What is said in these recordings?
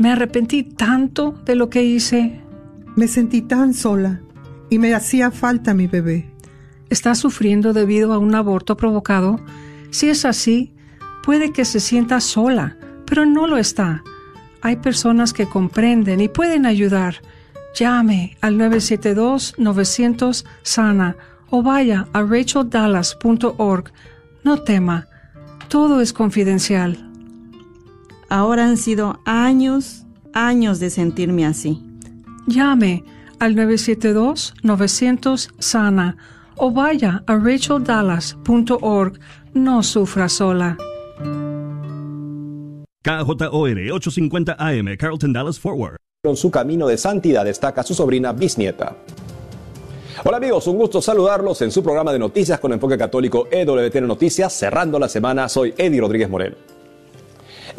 Me arrepentí tanto de lo que hice. Me sentí tan sola y me hacía falta mi bebé. ¿Está sufriendo debido a un aborto provocado? Si es así, puede que se sienta sola, pero no lo está. Hay personas que comprenden y pueden ayudar. Llame al 972-900-SANA o vaya a racheldallas.org. No tema, todo es confidencial. Ahora han sido años, años de sentirme así. Llame al 972-900-SANA o vaya a racheldallas.org. No sufra sola. KJOR 850 AM, Carlton Dallas Forward. En su camino de santidad destaca su sobrina bisnieta. Hola amigos, un gusto saludarlos en su programa de noticias con enfoque católico EWTN Noticias, cerrando la semana. Soy Eddie Rodríguez Morel.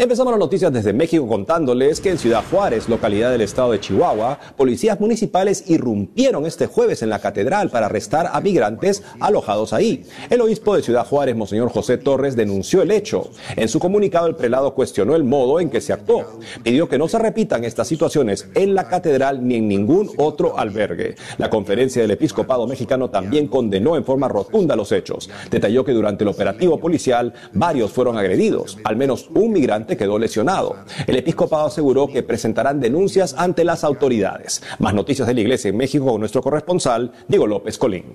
Empezamos las noticias desde México contándoles que en Ciudad Juárez, localidad del estado de Chihuahua, policías municipales irrumpieron este jueves en la catedral para arrestar a migrantes alojados ahí. El obispo de Ciudad Juárez, Monseñor José Torres, denunció el hecho. En su comunicado, el prelado cuestionó el modo en que se actuó. Pidió que no se repitan estas situaciones en la catedral ni en ningún otro albergue. La conferencia del episcopado mexicano también condenó en forma rotunda los hechos. Detalló que durante el operativo policial varios fueron agredidos. Al menos un migrante quedó lesionado. El episcopado aseguró que presentarán denuncias ante las autoridades. Más noticias de la iglesia en México con nuestro corresponsal, Diego López Colín.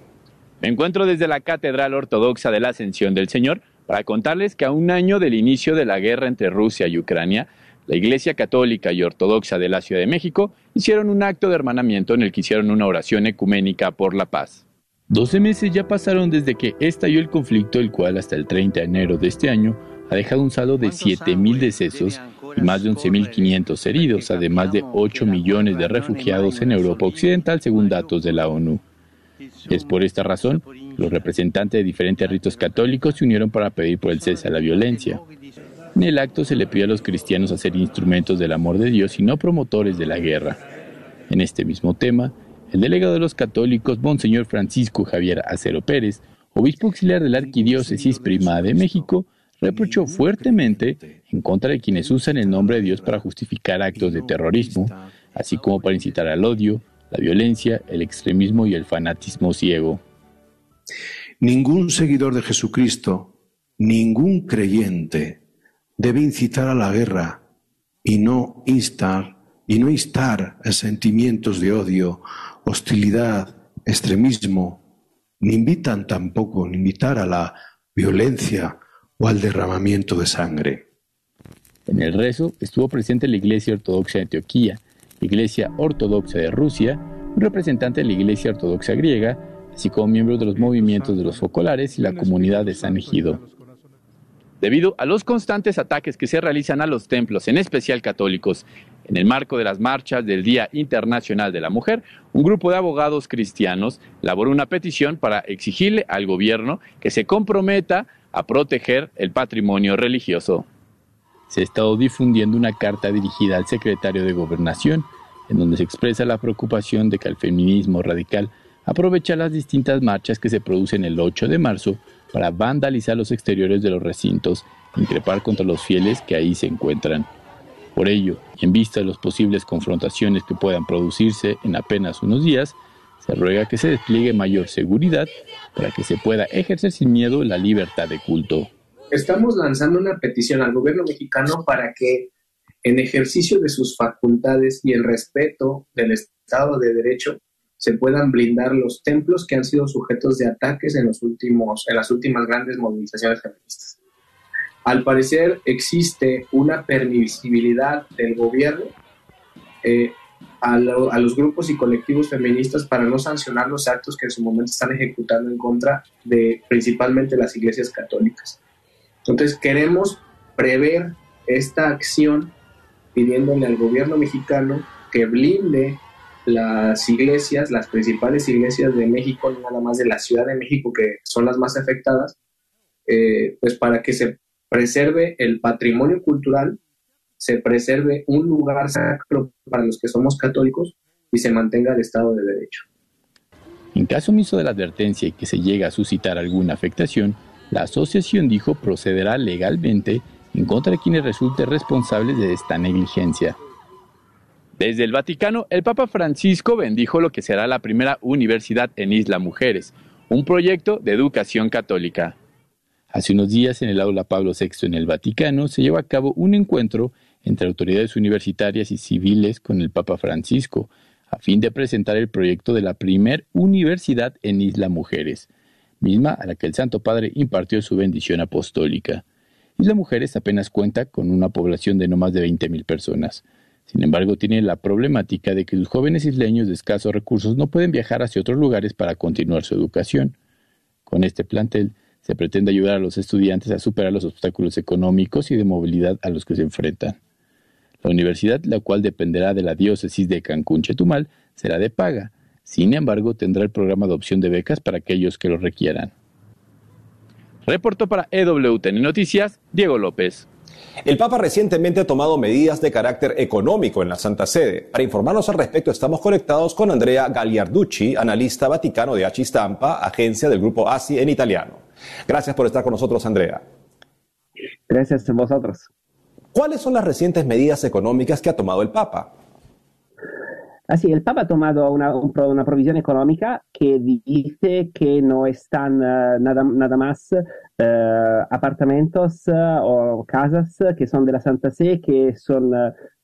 Me encuentro desde la Catedral Ortodoxa de la Ascensión del Señor para contarles que a un año del inicio de la guerra entre Rusia y Ucrania, la Iglesia Católica y Ortodoxa de la Ciudad de México hicieron un acto de hermanamiento en el que hicieron una oración ecuménica por la paz. 12 meses ya pasaron desde que estalló el conflicto, el cual hasta el 30 de enero de este año ha dejado un saldo de 7.000 decesos y más de 11.500 heridos, además de 8 millones de refugiados en Europa Occidental, según datos de la ONU. Es por esta razón, los representantes de diferentes ritos católicos se unieron para pedir por el cese a la violencia. En el acto se le pidió a los cristianos a ser instrumentos del amor de Dios y no promotores de la guerra. En este mismo tema, el delegado de los católicos, Monseñor Francisco Javier Acero Pérez, obispo auxiliar de la Arquidiócesis Primada de México, reprochó fuertemente en contra de quienes usan el nombre de Dios para justificar actos de terrorismo, así como para incitar al odio, la violencia, el extremismo y el fanatismo ciego. Ningún seguidor de Jesucristo, ningún creyente debe incitar a la guerra y no instar y no instar a sentimientos de odio, hostilidad, extremismo, ni invitan tampoco, ni invitar a la violencia, o al derramamiento de sangre. En el rezo estuvo presente la Iglesia Ortodoxa de Antioquía, Iglesia Ortodoxa de Rusia, un representante de la Iglesia Ortodoxa griega, así como miembros de los movimientos de los focolares y la comunidad de San Egido. Debido a los constantes ataques que se realizan a los templos, en especial católicos, en el marco de las marchas del Día Internacional de la Mujer, un grupo de abogados cristianos elaboró una petición para exigirle al gobierno que se comprometa a proteger el patrimonio religioso. Se ha estado difundiendo una carta dirigida al secretario de Gobernación, en donde se expresa la preocupación de que el feminismo radical aprovecha las distintas marchas que se producen el 8 de marzo para vandalizar los exteriores de los recintos, increpar contra los fieles que ahí se encuentran. Por ello, y en vista de las posibles confrontaciones que puedan producirse en apenas unos días, se ruega que se despliegue mayor seguridad para que se ejercer ejercer sin miedo la libertad de culto. Estamos lanzando una petición al gobierno mexicano para que en ejercicio de sus facultades y el respeto del Estado de Derecho se puedan blindar los templos que han sido sujetos de ataques en, los últimos, en las últimas grandes movilizaciones feministas. Al parecer existe una permisibilidad del gobierno eh, a, los grupos y colectivos feministas para no sancionar los actos que en su momento están ejecutando en contra de principalmente las iglesias católicas. Entonces queremos prever esta acción pidiéndole al gobierno mexicano que blinde las iglesias, las principales iglesias de México, no nada más de la Ciudad de México, que son las más afectadas, eh, pues para que se preserve el patrimonio cultural se preserve un lugar sacro para los que somos católicos y se mantenga el Estado de Derecho. En caso omiso de la advertencia y que se llegue a suscitar alguna afectación, la asociación dijo procederá legalmente en contra de quienes resulten responsables de esta negligencia. Desde el Vaticano, el Papa Francisco bendijo lo que será la primera universidad en Isla Mujeres, un proyecto de educación católica. Hace unos días en el aula Pablo VI en el Vaticano se llevó a cabo un encuentro entre autoridades universitarias y civiles con el Papa Francisco, a fin de presentar el proyecto de la primer universidad en Isla Mujeres, misma a la que el Santo Padre impartió su bendición apostólica. Isla Mujeres apenas cuenta con una población de no más de 20.000 personas. Sin embargo, tiene la problemática de que sus jóvenes isleños de escasos recursos no pueden viajar hacia otros lugares para continuar su educación. Con este plantel se pretende ayudar a los estudiantes a superar los obstáculos económicos y de movilidad a los que se enfrentan. La universidad, la cual dependerá de la diócesis de Cancún-Chetumal, será de paga. Sin embargo, tendrá el programa de opción de becas para aquellos que lo requieran. Reportó para EWTN Noticias, Diego López. El Papa recientemente ha tomado medidas de carácter económico en la Santa Sede. Para informarnos al respecto estamos conectados con Andrea Gagliarducci, analista vaticano de Stampa, agencia del grupo ASI en italiano. Gracias por estar con nosotros, Andrea. Gracias a vosotros. ¿Cuáles son las recientes medidas económicas que ha tomado el Papa? Así, el Papa ha tomado una, una, provisión económica que dice que no están uh, nada, nada, más uh, apartamentos uh, o casas que son de la Santa Sé, que son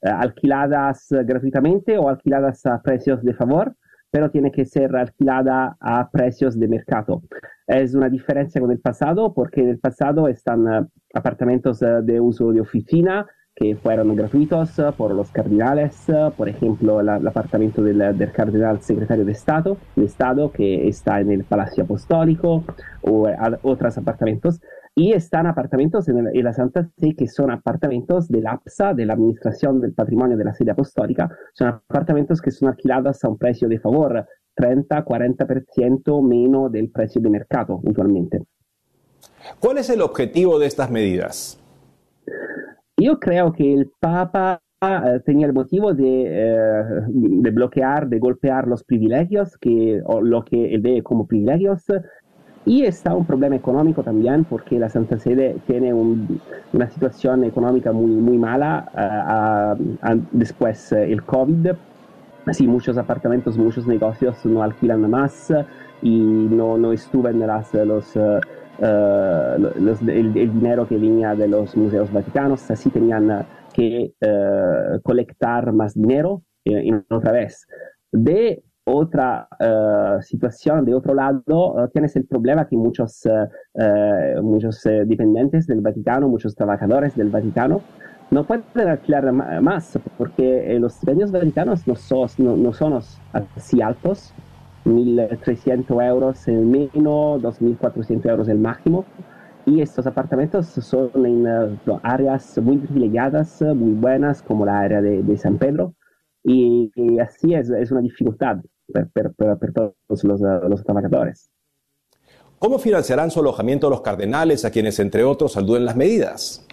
alquiladas gratuitamente o alquiladas a precios de favor, pero tiene que ser alquilada a precios de mercado. Es una diferencia con el pasado, porque en el pasado están apartamentos de uso de oficina, que fueron gratuitos eh, por los cardinales, eh, por ejemplo, el, apartamento del, del, cardenal secretario de Estado, de Estado que está en el Palacio Apostólico o eh, otros apartamentos. Y están apartamentos en, en, la Santa Fe que son apartamentos del APSA, de la Administración del Patrimonio de la Sede Apostólica. Son apartamentos que son alquilados a un precio de favor, 30-40% menos del precio de mercado usualmente. ¿Cuál es el objetivo de estas medidas? Yo creo que el Papa eh, tenía el motivo de, eh, de, bloquear, de golpear los privilegios, que, o lo que él ve como privilegios. Y está un problema económico también, porque la Santa Sede tiene un, una situación económica muy, muy mala uh, uh, después el COVID. Así, muchos apartamentos, muchos negocios no alquilan más y no, no estuven las, los eh, los, el, el, dinero que venía de los museos vaticanos, así tenían que uh, colectar más dinero y, y, otra vez. De otra uh, situación, de otro lado, tienes el problema que muchos, muchos dependientes del Vaticano, muchos trabajadores del Vaticano, no pueden alquilar más porque los premios vaticanos no son, no, no son así altos 1.300 euros el mínimo, 2.400 euros el máximo. Y estos apartamentos son en uh, áreas muy privilegiadas, muy buenas, como la área de, de San Pedro. Y, y, así es, es una dificultad para todos los, los, trabajadores. ¿Cómo financiarán su alojamiento los cardenales, a quienes, entre otros, saluden las medidas?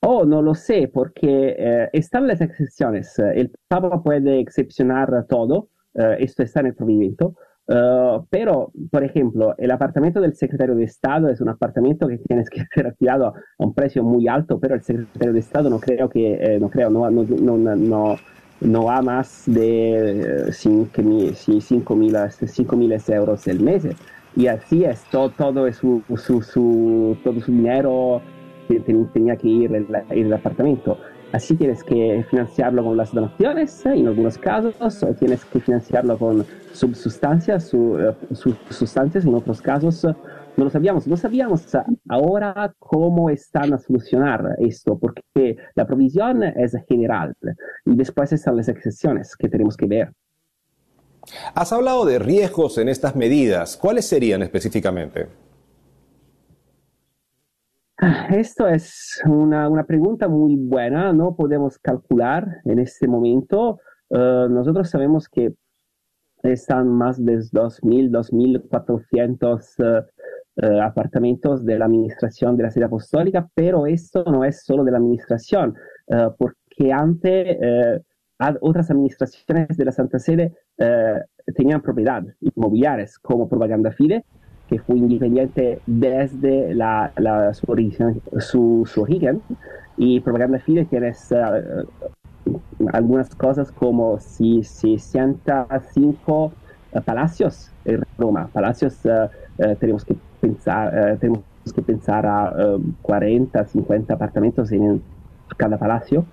Oh, no lo sé, porque eh, están las excepciones. El Papa puede excepcionar todo, Uh, esto está en el provimiento. Uh, pero, por ejemplo, el apartamento del secretario de Estado es un apartamento que tienes que ser alquilado a un precio muy alto, pero el secretario de Estado no creo que, eh, no creo, no, no, no, no, no va más de 5 mil euros el mes. Y así es, todo, todo su, su, su, todo su dinero tenía que ir el, el apartamento. Así tienes que financiarlo con las donaciones en algunos casos, o tienes que financiarlo con subsustancias, su, uh, sustancias en otros casos. No lo sabíamos, no sabíamos ahora cómo están a solucionar esto, porque la provisión es general y después están las excepciones que tenemos que ver. Has hablado de riesgos en estas medidas. ¿Cuáles serían específicamente? Esto es una, una, pregunta muy buena, no podemos calcular en este momento. Uh, nosotros sabemos que están más de 2.000, 2.400 uh, uh, apartamentos de la administración de la sede apostólica, pero esto no es solo de la administración, porque antes otras administraciones de la Santa Sede tenían propiedad inmobiliarias como Propaganda Fide que fue independiente desde la, la, su, origen, su, su, origen, y Propaganda Fide tiene algunas cosas como si 65 palacios en Roma. Palacios tenemos que pensar, tenemos que pensar a 40, 50 apartamentos en cada palacio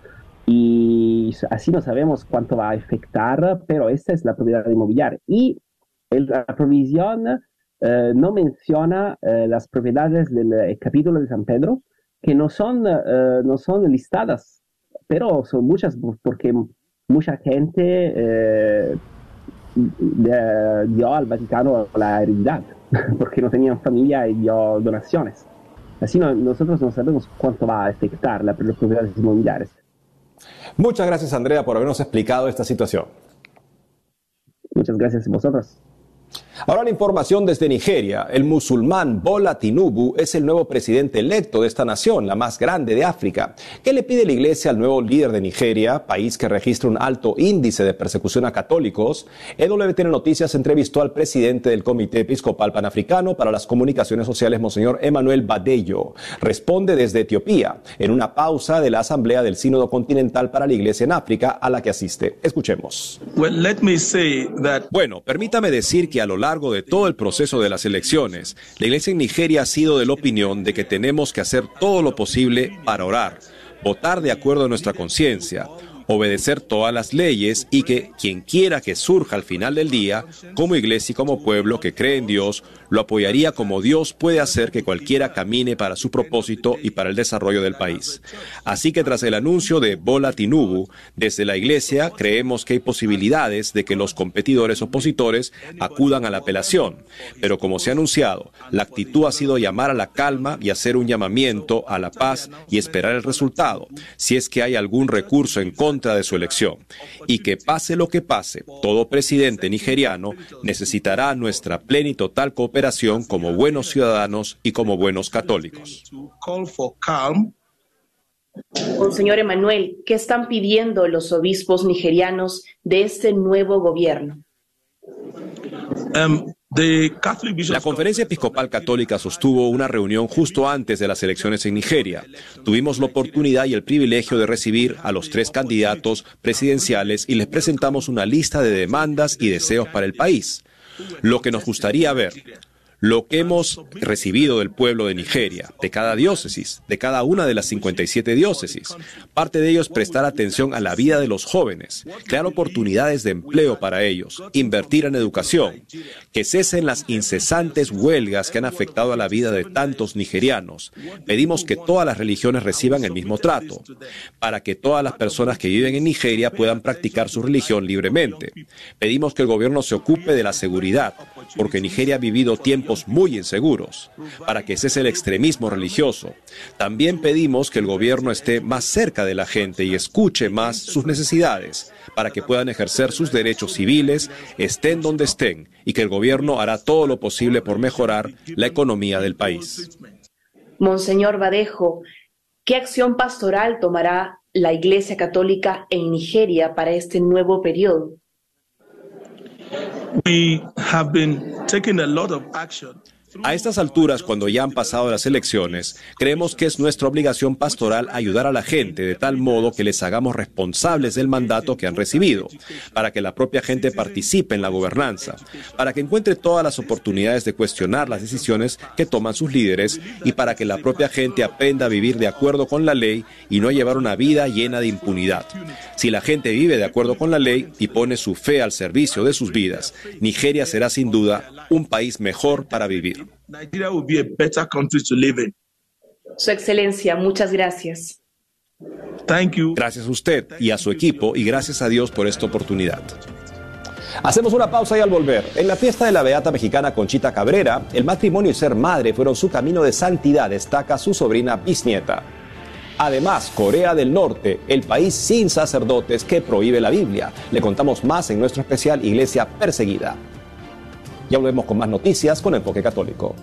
y así no sabemos cuánto va a afectar, pero esta es la propiedad inmobiliaria. Y la provisión eh, no menciona eh, las propiedades del eh, capítulo de San Pedro, que no son, no son listadas, pero son muchas porque mucha gente dio al Vaticano la heredad, porque no tenían familia y dio donaciones. Así nosotros no sabemos cuánto va a afectar las propiedades inmobiliarias. Muchas gracias Andrea por habernos explicado esta situación. Muchas gracias a vosotros. Ahora la información desde Nigeria. El musulmán Bola Tinubu es el nuevo presidente electo de esta nación, la más grande de África. ¿Qué le pide la iglesia al nuevo líder de Nigeria, país que registra un alto índice de persecución a católicos? EWTN Noticias entrevistó al presidente del Comité Episcopal Panafricano para las Comunicaciones Sociales, Monseñor Emanuel Badello. Responde desde Etiopía, en una pausa de la Asamblea del Sínodo Continental para la Iglesia en África a la que asiste. Escuchemos. Bueno, permítame decir que a lo largo de todo el proceso de las elecciones, la Iglesia en Nigeria ha sido de la opinión de que tenemos que hacer todo lo posible para orar, votar de acuerdo a nuestra conciencia, obedecer todas las leyes y que quien quiera que surja al final del día, como iglesia y como pueblo que cree en Dios, lo apoyaría como Dios puede hacer que cualquiera camine para su propósito y para el desarrollo del país. Así que tras el anuncio de Bola Tinubu, desde la iglesia creemos que hay posibilidades de que los competidores opositores acudan a la apelación. Pero como se ha anunciado, la actitud ha sido llamar a la calma y hacer un llamamiento a la paz y esperar el resultado, si es que hay algún recurso en contra de su elección. Y que pase lo que pase, todo presidente nigeriano necesitará nuestra plena y total cooperación como buenos ciudadanos y como buenos católicos. Monseñor Emanuel, ¿qué están pidiendo los obispos nigerianos de este nuevo gobierno? Um, la Conferencia Episcopal Católica sostuvo una reunión justo antes de las elecciones en Nigeria. Tuvimos la oportunidad y el privilegio de recibir a los tres candidatos presidenciales y les presentamos una lista de demandas y deseos para el país. Lo que nos gustaría ver, lo que hemos recibido del pueblo de Nigeria, de cada diócesis, de cada una de las 57 diócesis. Parte de ellos prestar atención a la vida de los jóvenes, crear oportunidades de empleo para ellos, invertir en educación, que cesen las incesantes huelgas que han afectado a la vida de tantos nigerianos. Pedimos que todas las religiones reciban el mismo trato, para que todas las personas que viven en Nigeria puedan practicar su religión libremente. Pedimos que el gobierno se ocupe de la seguridad, porque Nigeria ha vivido muy inseguros, para que cese el extremismo religioso. También pedimos que el gobierno esté más cerca de la gente y escuche más sus necesidades, para que puedan ejercer sus derechos civiles, estén donde estén, y que el gobierno hará todo lo posible por mejorar la economía del país. Monseñor Badejo, ¿qué acción pastoral tomará la Iglesia Católica en Nigeria para este nuevo periodo? We have been taking a lot of action A estas alturas, cuando ya han pasado las elecciones, creemos que es nuestra obligación pastoral ayudar a la gente de tal modo que les hagamos responsables del mandato que han recibido, para que la propia gente participe en la gobernanza, para que encuentre todas las oportunidades de cuestionar las decisiones que toman sus líderes y para que la propia gente aprenda a vivir de acuerdo con la ley y no llevar una vida llena de impunidad. Si la gente vive de acuerdo con la ley y pone su fe al servicio de sus vidas, Nigeria será sin duda un país mejor para vivir. Nigeria will be a better country to live in. Su Excelencia, muchas gracias. Thank you. Gracias a usted y a su equipo y gracias a Dios por esta oportunidad. Hacemos una pausa y al volver, en la fiesta de la beata mexicana Conchita Cabrera, el matrimonio y ser madre fueron su camino de santidad, destaca su sobrina bisnieta. Además, Corea del Norte, el país sin sacerdotes que prohíbe la Biblia. Le contamos más en nuestro especial Iglesia Perseguida. Ya volvemos con más noticias con Enfoque Católico.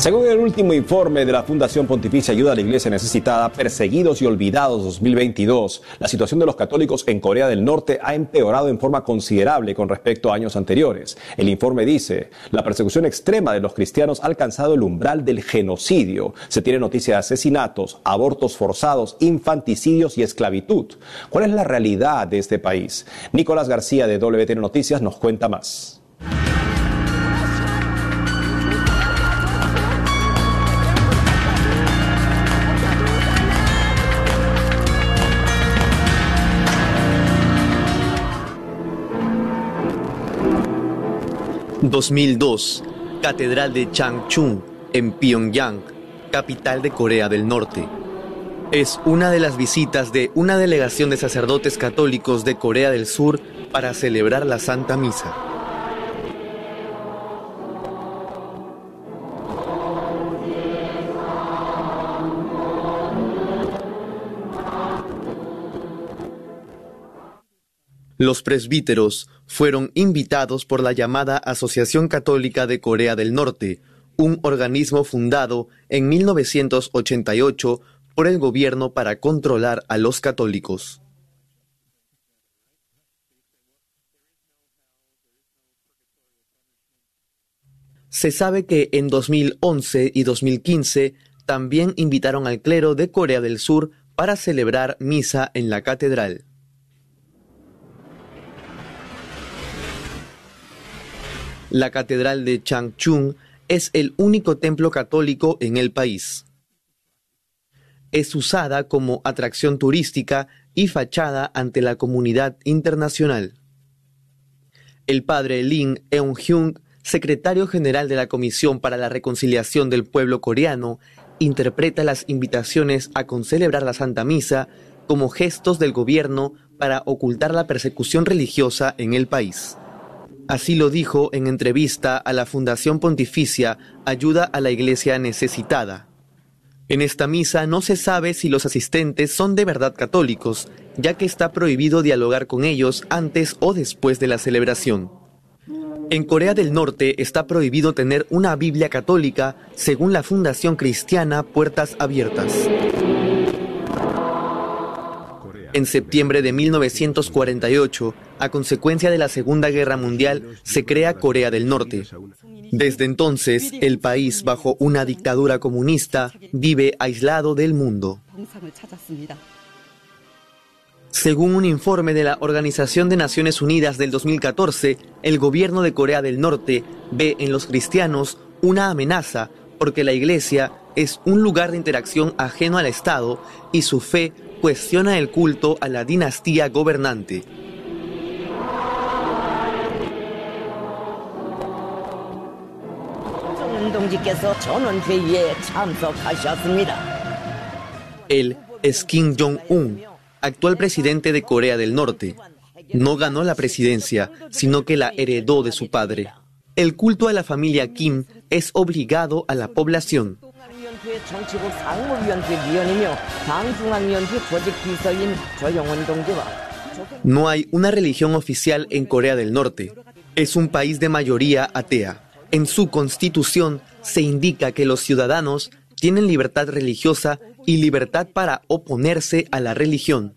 Según el último informe de la Fundación Pontificia Ayuda a la Iglesia Necesitada, Perseguidos y Olvidados 2022, la situación de los católicos en Corea del Norte ha empeorado en forma considerable con respecto a años anteriores. El informe dice, la persecución extrema de los cristianos ha alcanzado el umbral del genocidio. Se tiene noticia de asesinatos, abortos forzados, infanticidios y esclavitud. ¿Cuál es la realidad de este país? Nicolás García de WTN Noticias nos cuenta más. 2002, Catedral de Changchun, en Pyongyang, capital de Corea del Norte. Es una de las visitas de una delegación de sacerdotes católicos de Corea del Sur para celebrar la Santa Misa. Los presbíteros fueron invitados por la llamada Asociación Católica de Corea del Norte, un organismo fundado en 1988 por el gobierno para controlar a los católicos. Se sabe que en 2011 y 2015 también invitaron al clero de Corea del Sur para celebrar misa en la catedral. La Catedral de Changchun es el único templo católico en el país. Es usada como atracción turística y fachada ante la comunidad internacional. El padre Lin Eun-hyung, secretario general de la Comisión para la Reconciliación del Pueblo Coreano, interpreta las invitaciones a concelebrar la Santa Misa como gestos del gobierno para ocultar la persecución religiosa en el país. Así lo dijo en entrevista a la Fundación Pontificia Ayuda a la Iglesia Necesitada. En esta misa no se sabe si los asistentes son de verdad católicos, ya que está prohibido dialogar con ellos antes o después de la celebración. En Corea del Norte está prohibido tener una Biblia católica según la Fundación Cristiana Puertas Abiertas. En septiembre de 1948, a consecuencia de la Segunda Guerra Mundial, se crea Corea del Norte. Desde entonces, el país, bajo una dictadura comunista, vive aislado del mundo. Según un informe de la Organización de Naciones Unidas del 2014, el gobierno de Corea del Norte ve en los cristianos una amenaza porque la iglesia es un lugar de interacción ajeno al Estado y su fe cuestiona el culto a la dinastía gobernante. Él es Kim Jong-un, actual presidente de Corea del Norte. No ganó la presidencia, sino que la heredó de su padre. El culto a la familia Kim es obligado a la población. No hay una religión oficial en Corea del Norte. Es un país de mayoría atea. En su constitución se indica que los ciudadanos tienen libertad religiosa y libertad para oponerse a la religión.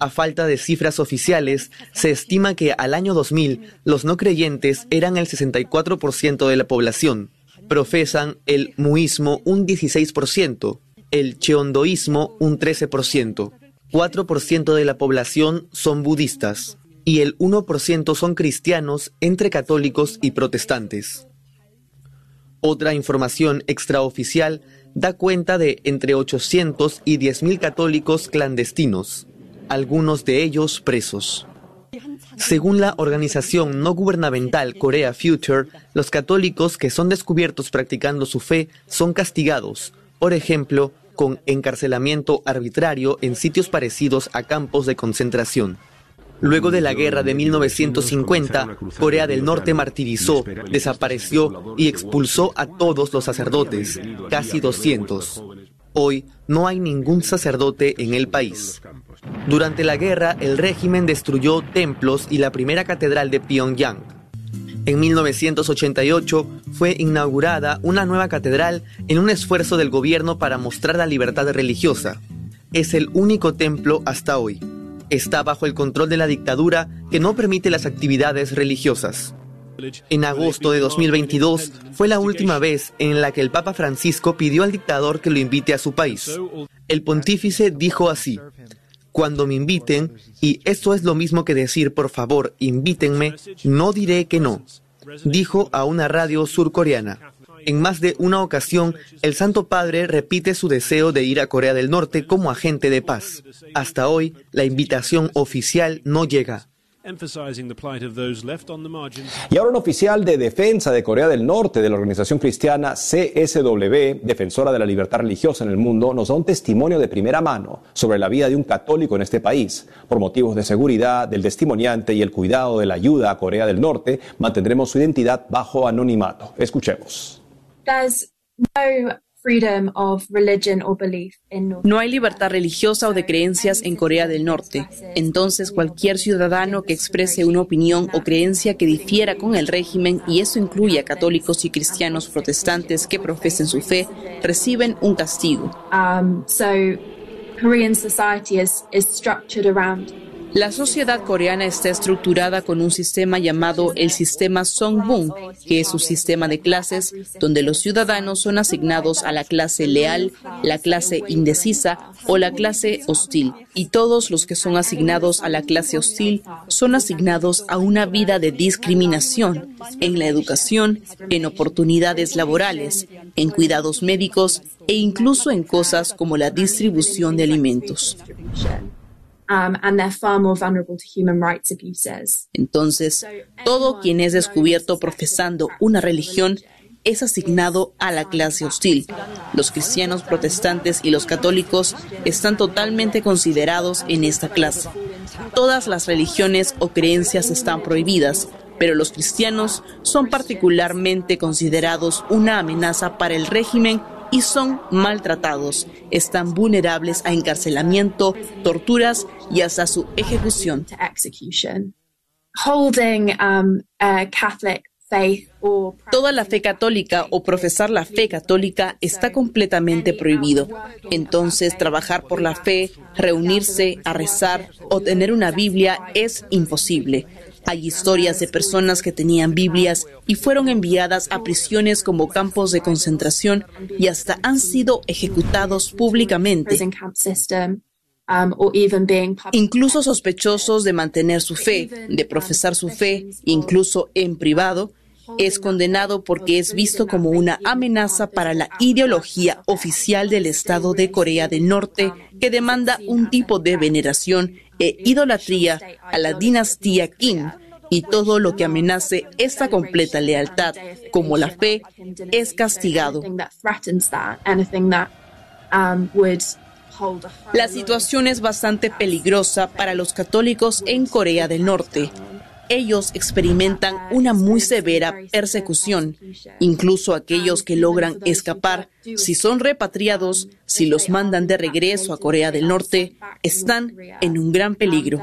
A falta de cifras oficiales, se estima que al año 2000 los no creyentes eran el 64% de la población profesan el muismo un 16%, el cheondoísmo un 13%, 4% de la población son budistas y el 1% son cristianos entre católicos y protestantes. Otra información extraoficial da cuenta de entre 800 y 10.000 católicos clandestinos, algunos de ellos presos. Según la organización no gubernamental Corea Future, los católicos que son descubiertos practicando su fe son castigados, por ejemplo, con encarcelamiento arbitrario en sitios parecidos a campos de concentración. Luego de la guerra de 1950, Corea del Norte martirizó, desapareció y expulsó a todos los sacerdotes, casi 200. Hoy no hay ningún sacerdote en el país. Durante la guerra, el régimen destruyó templos y la primera catedral de Pyongyang. En 1988 fue inaugurada una nueva catedral en un esfuerzo del gobierno para mostrar la libertad religiosa. Es el único templo hasta hoy. Está bajo el control de la dictadura que no permite las actividades religiosas. En agosto de 2022 fue la última vez en la que el Papa Francisco pidió al dictador que lo invite a su país. El pontífice dijo así, cuando me inviten, y esto es lo mismo que decir por favor, invítenme, no diré que no, dijo a una radio surcoreana. En más de una ocasión, el Santo Padre repite su deseo de ir a Corea del Norte como agente de paz. Hasta hoy, la invitación oficial no llega. Y ahora un oficial de defensa de Corea del Norte de la organización cristiana CSW, defensora de la libertad religiosa en el mundo, nos da un testimonio de primera mano sobre la vida de un católico en este país. Por motivos de seguridad del testimoniante y el cuidado de la ayuda a Corea del Norte, mantendremos su identidad bajo anonimato. Escuchemos. No hay libertad religiosa o de creencias en Corea del Norte. Entonces, cualquier ciudadano que exprese una opinión o creencia que difiera con el régimen, y eso incluye a católicos y cristianos protestantes que profesen su fe, reciben un castigo. Um, Korean society is, is structured around la sociedad coreana está estructurada con un sistema llamado el sistema Songbun, que es un sistema de clases donde los ciudadanos son asignados a la clase leal, la clase indecisa o la clase hostil. Y todos los que son asignados a la clase hostil son asignados a una vida de discriminación en la educación, en oportunidades laborales, en cuidados médicos e incluso en cosas como la distribución de alimentos. Entonces, todo quien es descubierto profesando una religión es asignado a la clase hostil. Los cristianos protestantes y los católicos están totalmente considerados en esta clase. Todas las religiones o creencias están prohibidas, pero los cristianos son particularmente considerados una amenaza para el régimen y son maltratados, están vulnerables a encarcelamiento, torturas y hasta su ejecución. Um, Toda la fe católica o profesar la fe católica está completamente prohibido. Entonces, trabajar por la fe, reunirse a rezar o tener una Biblia es imposible. Hay historias de personas que tenían Biblias y fueron enviadas a prisiones como campos de concentración y hasta han sido ejecutados públicamente. Incluso sospechosos de mantener su fe, de profesar su fe, incluso en privado, es condenado porque es visto como una amenaza para la ideología oficial del Estado de Corea del Norte que demanda un tipo de veneración idolatría a la dinastía Kim y todo lo que amenace esta completa lealtad, como la fe, es castigado. La situación es bastante peligrosa para los católicos en Corea del Norte ellos experimentan una muy severa persecución. Incluso aquellos que logran escapar, si son repatriados, si los mandan de regreso a Corea del Norte, están en un gran peligro.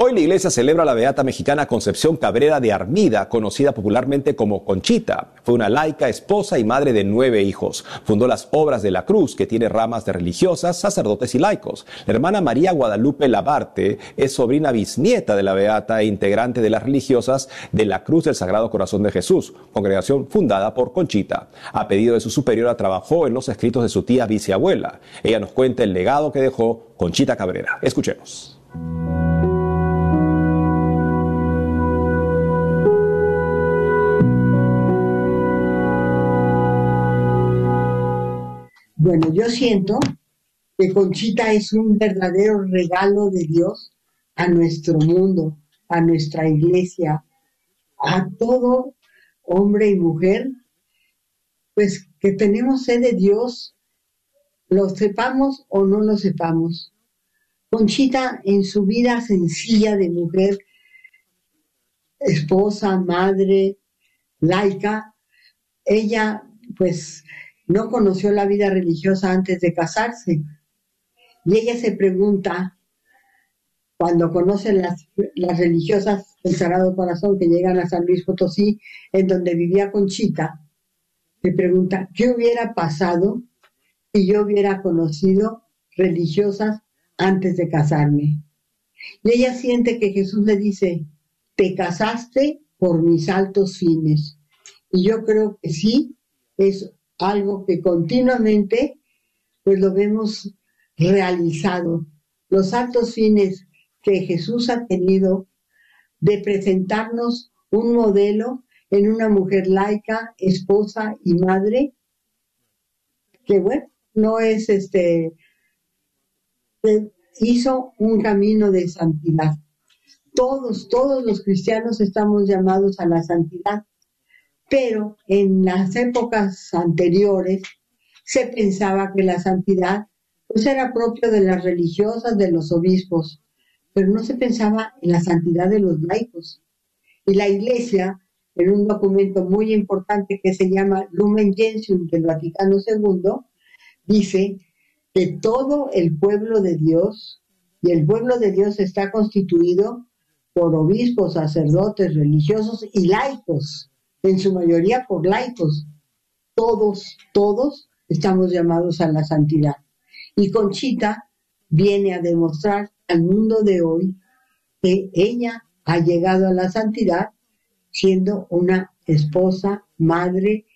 Hoy la iglesia celebra la beata mexicana Concepción Cabrera de Armida, conocida popularmente como Conchita. Fue una laica, esposa y madre de nueve hijos. Fundó las Obras de la Cruz, que tiene ramas de religiosas, sacerdotes y laicos. La hermana María Guadalupe Labarte es sobrina bisnieta de la beata e integrante de las religiosas de la Cruz del Sagrado Corazón de Jesús, congregación fundada por Conchita. A pedido de su superiora trabajó en los escritos de su tía bisabuela. Ella nos cuenta el legado que dejó Conchita Cabrera. Escuchemos. Bueno, yo siento que Conchita es un verdadero regalo de Dios a nuestro mundo, a nuestra iglesia, a todo hombre y mujer, pues que tenemos sed de Dios, lo sepamos o no lo sepamos. Conchita en su vida sencilla de mujer, esposa, madre, laica, ella pues no conoció la vida religiosa antes de casarse. Y ella se pregunta, cuando conoce las, las religiosas del Sagrado Corazón que llegan a San Luis Potosí, en donde vivía Conchita, se pregunta, ¿qué hubiera pasado si yo hubiera conocido religiosas antes de casarme? Y ella siente que Jesús le dice, te casaste por mis altos fines. Y yo creo que sí, es algo que continuamente pues lo vemos realizado. Los altos fines que Jesús ha tenido de presentarnos un modelo en una mujer laica, esposa y madre, que bueno, no es este, hizo un camino de santidad. Todos, todos los cristianos estamos llamados a la santidad, pero en las épocas anteriores se pensaba que la santidad pues era propio de las religiosas, de los obispos, pero no se pensaba en la santidad de los laicos. Y la iglesia, en un documento muy importante que se llama Lumen Gentium del Vaticano II, dice que todo el pueblo de Dios, y el pueblo de Dios está constituido por obispos, sacerdotes, religiosos y laicos, en su mayoría por laicos. Todos, todos estamos llamados a la santidad. Y Conchita viene a demostrar al mundo de hoy que ella ha llegado a la santidad siendo una esposa, madre,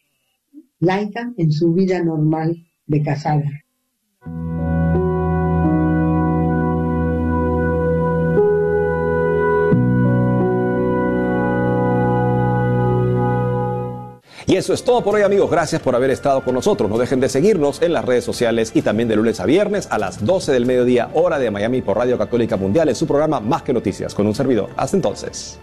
laica en su vida normal de casada. Y eso es todo por hoy amigos, gracias por haber estado con nosotros. No dejen de seguirnos en las redes sociales y también de lunes a viernes a las 12 del mediodía hora de Miami por Radio Católica Mundial en su programa Más que Noticias con un servidor. Hasta entonces.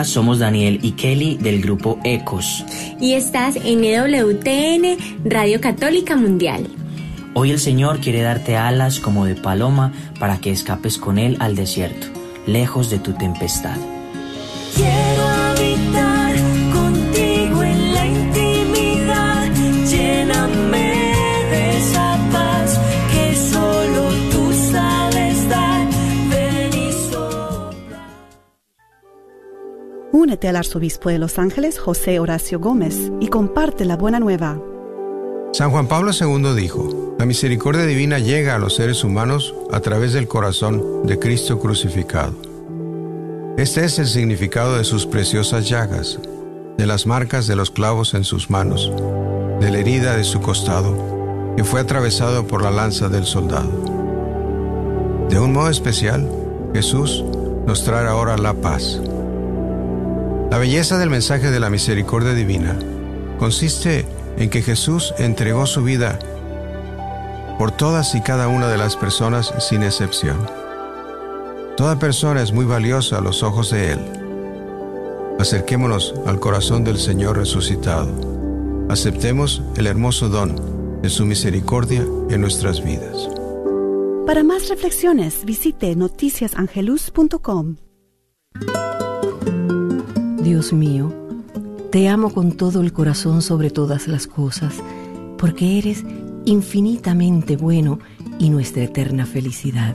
Hola, somos Daniel y Kelly del grupo Ecos. Y estás en EWTN, Radio Católica Mundial. Hoy el Señor quiere darte alas como de paloma para que escapes con Él al desierto, lejos de tu tempestad. Únete al arzobispo de Los Ángeles, José Horacio Gómez, y comparte la buena nueva. San Juan Pablo II dijo, la misericordia divina llega a los seres humanos a través del corazón de Cristo crucificado. Este es el significado de sus preciosas llagas, de las marcas de los clavos en sus manos, de la herida de su costado, que fue atravesado por la lanza del soldado. De un modo especial, Jesús nos trae ahora la paz. La belleza del mensaje de la misericordia divina consiste en que Jesús entregó su vida por todas y cada una de las personas sin excepción. Toda persona es muy valiosa a los ojos de Él. Acerquémonos al corazón del Señor resucitado. Aceptemos el hermoso don de su misericordia en nuestras vidas. Para más reflexiones, visite noticiasangelus.com. Dios mío, te amo con todo el corazón sobre todas las cosas, porque eres infinitamente bueno y nuestra eterna felicidad.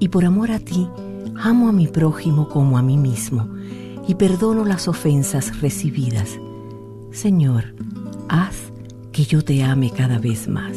Y por amor a ti, amo a mi prójimo como a mí mismo, y perdono las ofensas recibidas. Señor, haz que yo te ame cada vez más.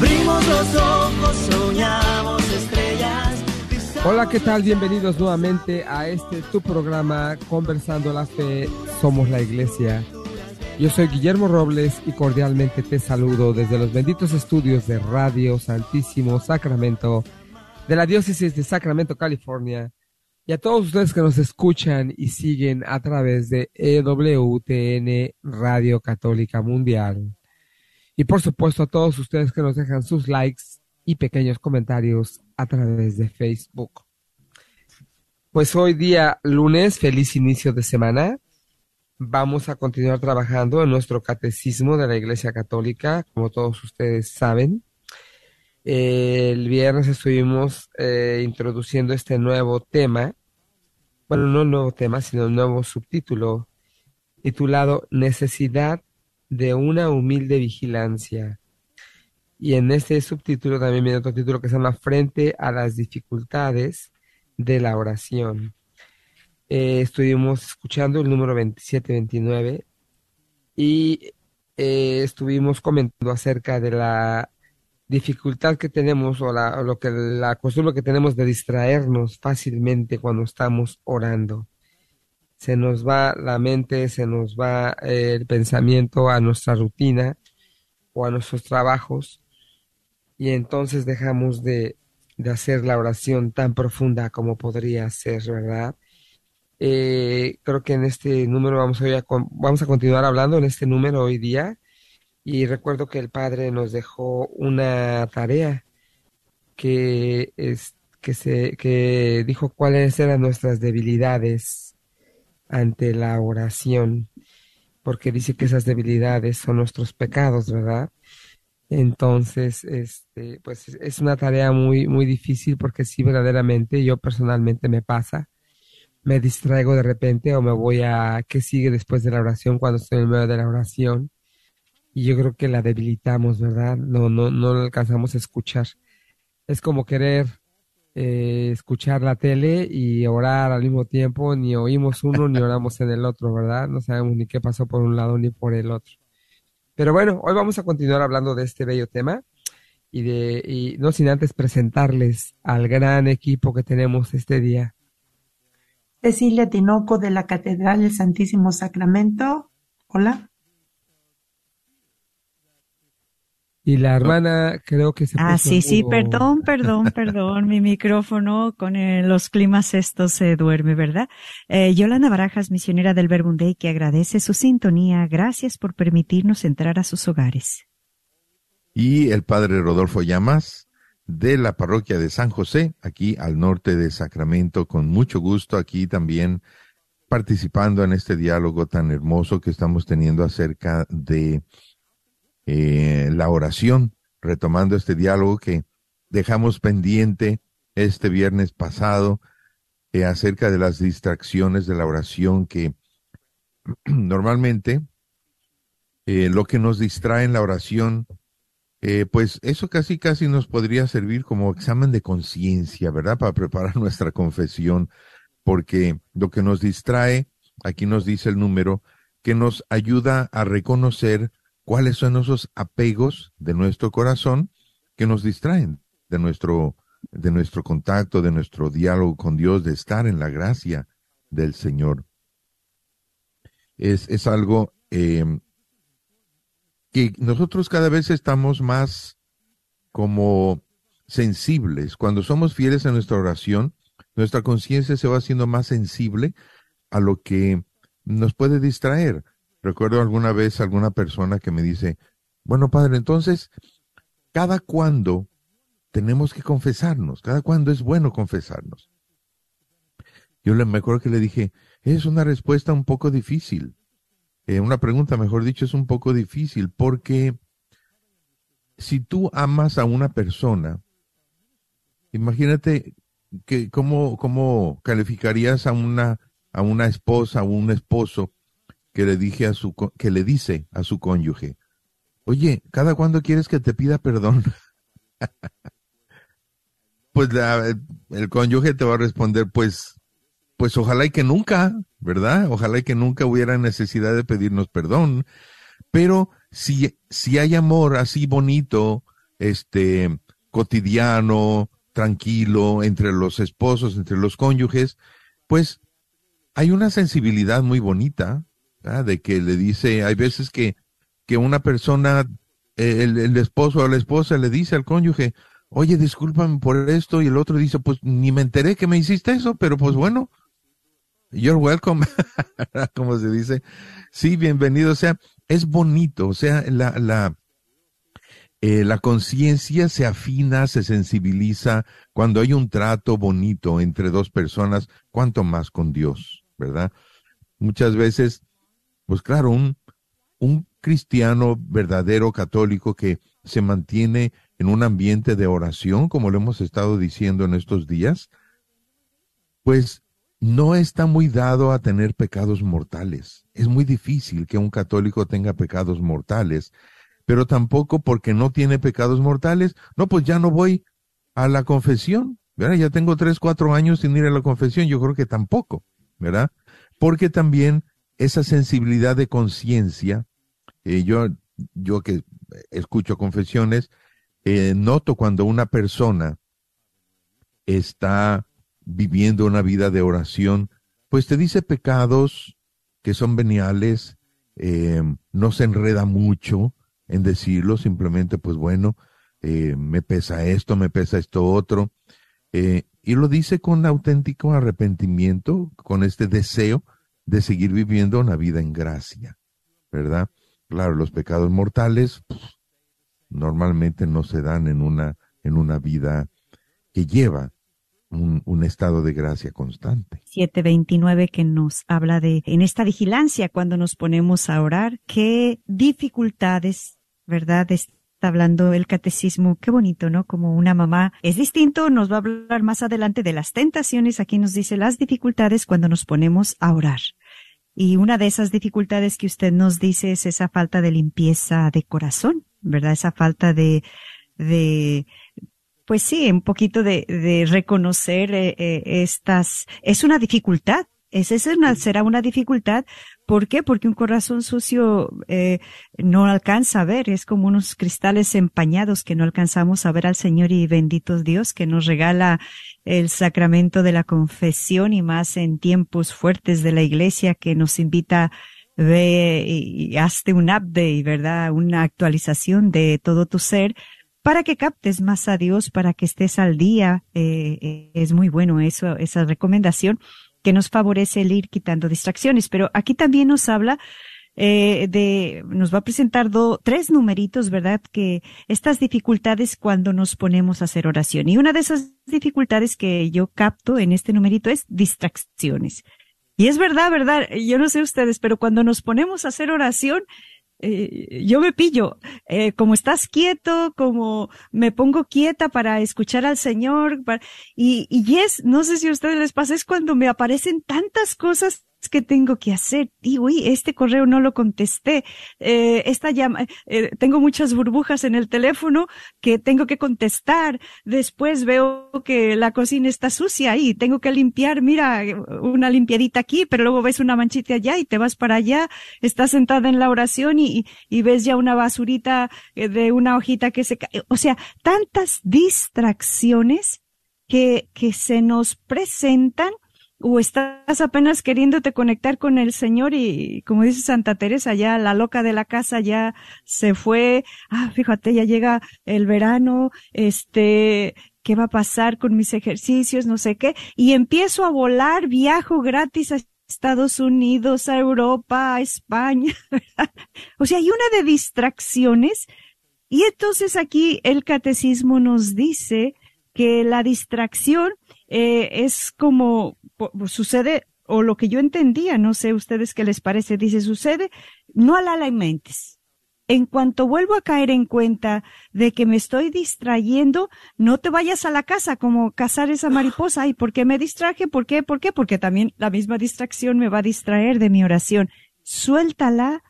Abrimos los ojos, soñamos estrellas. Hola, ¿qué tal? Bienvenidos nuevamente a este tu programa Conversando la Fe, Somos la Iglesia. Yo soy Guillermo Robles y cordialmente te saludo desde los benditos estudios de Radio Santísimo Sacramento de la Diócesis de Sacramento, California. Y a todos ustedes que nos escuchan y siguen a través de EWTN Radio Católica Mundial. Y por supuesto a todos ustedes que nos dejan sus likes y pequeños comentarios a través de Facebook. Pues hoy día lunes, feliz inicio de semana. Vamos a continuar trabajando en nuestro catecismo de la Iglesia Católica, como todos ustedes saben. El viernes estuvimos eh, introduciendo este nuevo tema, bueno, no un nuevo tema, sino un nuevo subtítulo titulado Necesidad de una humilde vigilancia. Y en este subtítulo también viene otro título que se llama Frente a las dificultades de la oración. Eh, estuvimos escuchando el número 27-29 y eh, estuvimos comentando acerca de la dificultad que tenemos o, la, lo que la costumbre que tenemos de distraernos fácilmente cuando estamos orando se nos va la mente, se nos va eh, el pensamiento a nuestra rutina o a nuestros trabajos. Y entonces dejamos de, de hacer la oración tan profunda como podría ser, ¿verdad? Eh, creo que en este número vamos a, vamos a continuar hablando en este número hoy día. Y recuerdo que el Padre nos dejó una tarea que, es, que, se, que dijo cuáles eran nuestras debilidades ante la oración, porque dice que esas debilidades son nuestros pecados, ¿verdad? Entonces, este, pues es una tarea muy, muy difícil porque sí, verdaderamente, yo personalmente me pasa, me distraigo de repente o me voy a qué sigue después de la oración cuando estoy en medio de la oración y yo creo que la debilitamos, ¿verdad? No, no, no alcanzamos a escuchar. Es como querer eh, escuchar la tele y orar al mismo tiempo, ni oímos uno ni oramos en el otro, ¿verdad? No sabemos ni qué pasó por un lado ni por el otro. Pero bueno, hoy vamos a continuar hablando de este bello tema y de y no sin antes presentarles al gran equipo que tenemos este día. Cecilia Tinoco de la Catedral del Santísimo Sacramento. Hola. Y la hermana creo que se Ah, puso sí, sí, perdón, perdón, perdón. Mi micrófono con eh, los climas estos se duerme, ¿verdad? Eh, Yolanda Barajas, misionera del Verbunday, que agradece su sintonía. Gracias por permitirnos entrar a sus hogares. y el padre Rodolfo Llamas de la parroquia de San José, aquí al norte de Sacramento, con mucho gusto aquí también participando en este diálogo tan hermoso que estamos teniendo acerca de eh, la oración, retomando este diálogo que dejamos pendiente este viernes pasado eh, acerca de las distracciones de la oración que normalmente eh, lo que nos distrae en la oración pues eso casi casi nos podría servir como examen de conciencia, ¿verdad? Para preparar nuestra confesión, porque lo que nos distrae, aquí nos dice el número, que nos ayuda a reconocer cuáles son esos apegos de nuestro corazón que nos distraen de nuestro, de nuestro contacto, de nuestro diálogo con Dios, de estar en la gracia del Señor. Es, es algo eh, que nosotros cada vez estamos más como sensibles. Cuando somos fieles en nuestra oración, nuestra conciencia se va haciendo más sensible a lo que nos puede distraer. Recuerdo alguna vez alguna persona que me dice, bueno, padre, entonces, ¿cada cuándo tenemos que confesarnos? ¿Cada cuándo es bueno confesarnos? Yo le, me acuerdo que le dije, es una respuesta un poco difícil. Eh, una pregunta, mejor dicho, es un poco difícil porque si tú amas a una persona, imagínate que cómo, cómo calificarías a una, a una esposa o un esposo que le dije a su, que le dice a su cónyuge, oye, ¿cada cuándo quieres que te pida perdón? pues el cónyuge te va a responder, pues, pues ojalá y que nunca, ¿verdad? Ojalá y que nunca hubiera necesidad de pedirnos perdón. Pero si, si hay amor así bonito, este, cotidiano, tranquilo, entre los esposos, entre los cónyuges, pues hay una sensibilidad muy bonita, de que le dice, hay veces que, que una persona, eh, el, el, esposo o la esposa le dice al cónyuge, oye, discúlpame por esto, y el otro dice, pues ni me enteré que me hiciste eso, pero pues bueno, you're welcome, como se dice, sí, bienvenido, o sea, es bonito, o sea, la, la, eh, la conciencia se afina, se sensibiliza cuando hay un trato bonito entre dos personas, cuanto más con Dios, ¿verdad? Muchas veces, pues claro, un, un cristiano verdadero católico que se mantiene en un ambiente de oración, como lo hemos estado diciendo en estos días, pues no está muy dado a tener pecados mortales. Es muy difícil que un católico tenga pecados mortales, pero tampoco porque no tiene pecados mortales, no, pues ya no voy a la confesión, ¿verdad? Ya tengo tres, cuatro años sin ir a la confesión, yo creo que tampoco, ¿verdad? Porque también esa sensibilidad de conciencia, eh, yo, yo que escucho confesiones, eh, noto cuando una persona está viviendo una vida de oración, pues te dice pecados que son veniales, eh, no se enreda mucho en decirlo, simplemente pues bueno, eh, me pesa esto, me pesa esto otro, y lo dice con auténtico arrepentimiento, con este deseo de seguir viviendo una vida en gracia, ¿verdad? Claro, los pecados mortales normalmente no se dan en una, en una vida que lleva un, un, estado de gracia constante. 729 que nos habla de, en esta vigilancia, cuando nos ponemos a orar, qué dificultades, ¿verdad? Está hablando el catecismo, qué bonito, ¿no? Como una mamá. Es distinto, nos va a hablar más adelante de las tentaciones, aquí nos dice las dificultades cuando nos ponemos a orar. Y una de esas dificultades que usted nos dice es esa falta de limpieza de corazón, ¿verdad? Esa falta de, de, pues sí, un poquito de, de reconocer eh, eh, estas, es una dificultad. Esa es una, será una dificultad. ¿Por qué? Porque un corazón sucio eh, no alcanza a ver. Es como unos cristales empañados que no alcanzamos a ver al Señor y bendito Dios que nos regala el sacramento de la confesión y más en tiempos fuertes de la iglesia que nos invita ve y hazte un update, ¿verdad? Una actualización de todo tu ser para que captes más a Dios, para que estés al día. Eh, es muy bueno eso, esa recomendación que nos favorece el ir quitando distracciones. Pero aquí también nos habla eh, de, nos va a presentar do, tres numeritos, ¿verdad? Que estas dificultades cuando nos ponemos a hacer oración. Y una de esas dificultades que yo capto en este numerito es distracciones. Y es verdad, verdad, yo no sé ustedes, pero cuando nos ponemos a hacer oración, eh, yo me pillo, eh, como estás quieto, como me pongo quieta para escuchar al Señor, y, y es, no sé si a ustedes les pasa, es cuando me aparecen tantas cosas que tengo que hacer. Digo, uy, este correo no lo contesté. Eh, esta llama, eh, tengo muchas burbujas en el teléfono que tengo que contestar. Después veo que la cocina está sucia y tengo que limpiar. Mira, una limpiadita aquí, pero luego ves una manchita allá y te vas para allá. Estás sentada en la oración y, y ves ya una basurita eh, de una hojita que se cae. O sea, tantas distracciones que, que se nos presentan o estás apenas queriéndote conectar con el Señor y como dice Santa Teresa, ya la loca de la casa ya se fue, ah, fíjate, ya llega el verano, este, ¿qué va a pasar con mis ejercicios? No sé qué, y empiezo a volar, viajo gratis a Estados Unidos, a Europa, a España, o sea, hay una de distracciones. Y entonces aquí el catecismo nos dice que la distracción eh, es como sucede, o lo que yo entendía, no sé ustedes qué les parece, dice, sucede, no a la alimentes. en cuanto vuelvo a caer en cuenta de que me estoy distrayendo, no te vayas a la casa como cazar esa mariposa. ¿Y por qué me distraje? ¿Por qué? ¿Por qué? Porque también la misma distracción me va a distraer de mi oración. Suéltala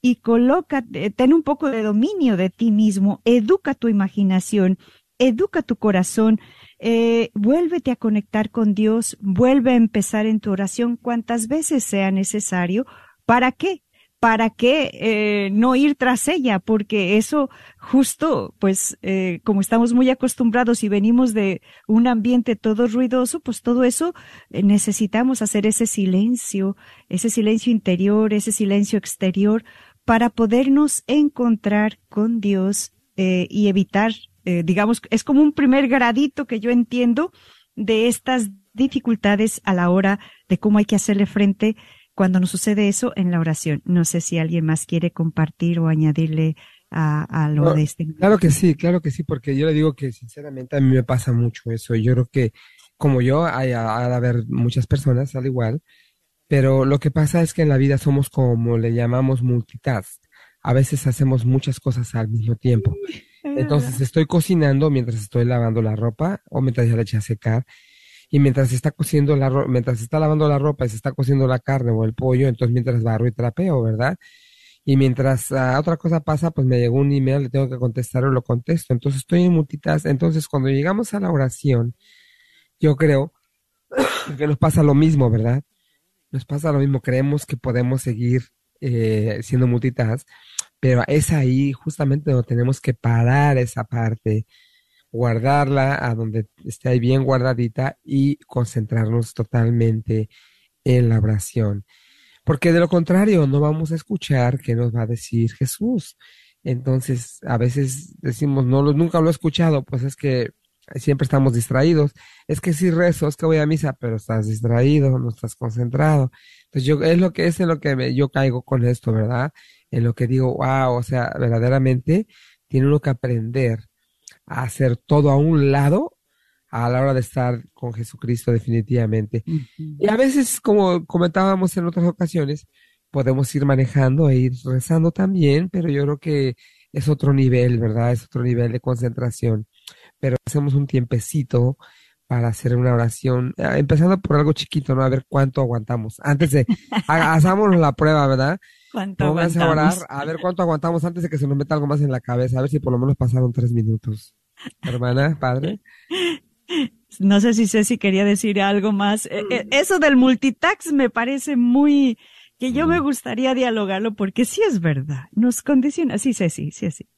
y coloca, ten un poco de dominio de ti mismo, educa tu imaginación, educa tu corazón, eh, vuélvete a conectar con Dios, vuelve a empezar en tu oración cuantas veces sea necesario. ¿Para qué? ¿Para qué eh, no ir tras ella? Porque eso justo, pues, eh, como estamos muy acostumbrados y venimos de un ambiente todo ruidoso, pues todo eso eh, necesitamos hacer ese silencio, ese silencio interior, ese silencio exterior, para podernos encontrar con Dios y evitar eh, digamos, es como un primer gradito que yo entiendo de estas dificultades a la hora de cómo hay que hacerle frente cuando nos sucede eso en la oración. No sé si alguien más quiere compartir o añadirle a, lo de este. Claro que sí, claro que sí, porque yo le digo que sinceramente a mí me pasa mucho eso. Yo creo que como yo, hay a, haber muchas personas al igual, pero lo que pasa es que en la vida somos como le llamamos multitask. A veces hacemos muchas cosas al mismo tiempo. Entonces estoy cocinando mientras estoy lavando la ropa o mientras ya la eché a secar. Y mientras está cociendo la ropa, mientras está lavando la ropa y se está cociendo la carne o el pollo, entonces mientras barro y trapeo, ¿verdad? Y mientras ah, otra cosa pasa, pues me llegó un email, le tengo que contestar o lo contesto. Entonces estoy en multitask. Entonces cuando llegamos a la oración, yo creo que nos pasa lo mismo, ¿verdad? Nos pasa lo mismo. Creemos que podemos seguir eh, siendo multitask pero es ahí justamente donde tenemos que parar esa parte, guardarla a donde esté ahí bien guardadita y concentrarnos totalmente en la oración. Porque de lo contrario no vamos a escuchar qué nos va a decir Jesús. Entonces, a veces decimos, no, nunca lo he escuchado, pues es que siempre estamos distraídos. Es que sí rezo, es que voy a misa, pero estás distraído, no estás concentrado. Entonces, yo, es lo que es en lo que yo caigo con esto, ¿verdad? En lo que digo, wow, o sea, verdaderamente tiene uno que aprender a hacer todo a un lado a la hora de estar con Jesucristo definitivamente. Y a veces, como comentábamos en otras ocasiones, podemos ir manejando e ir rezando también, pero yo creo que es otro nivel, ¿verdad? Es otro nivel de concentración. Pero hacemos un tiempecito para hacer una oración, eh, empezando por algo chiquito, ¿no? A ver cuánto aguantamos. Antes de, hagamos la prueba, ¿verdad? ¿Cuánto aguantamos? a ver cuánto aguantamos antes de que se nos meta algo más en la cabeza, a ver si por lo menos pasaron tres minutos. Hermana, padre. No sé si Ceci quería decir algo más. Eh, eh, eso del multitax me parece muy, que yo me gustaría dialogarlo porque sí es verdad. Nos condiciona. Sí, Ceci, sí, sí.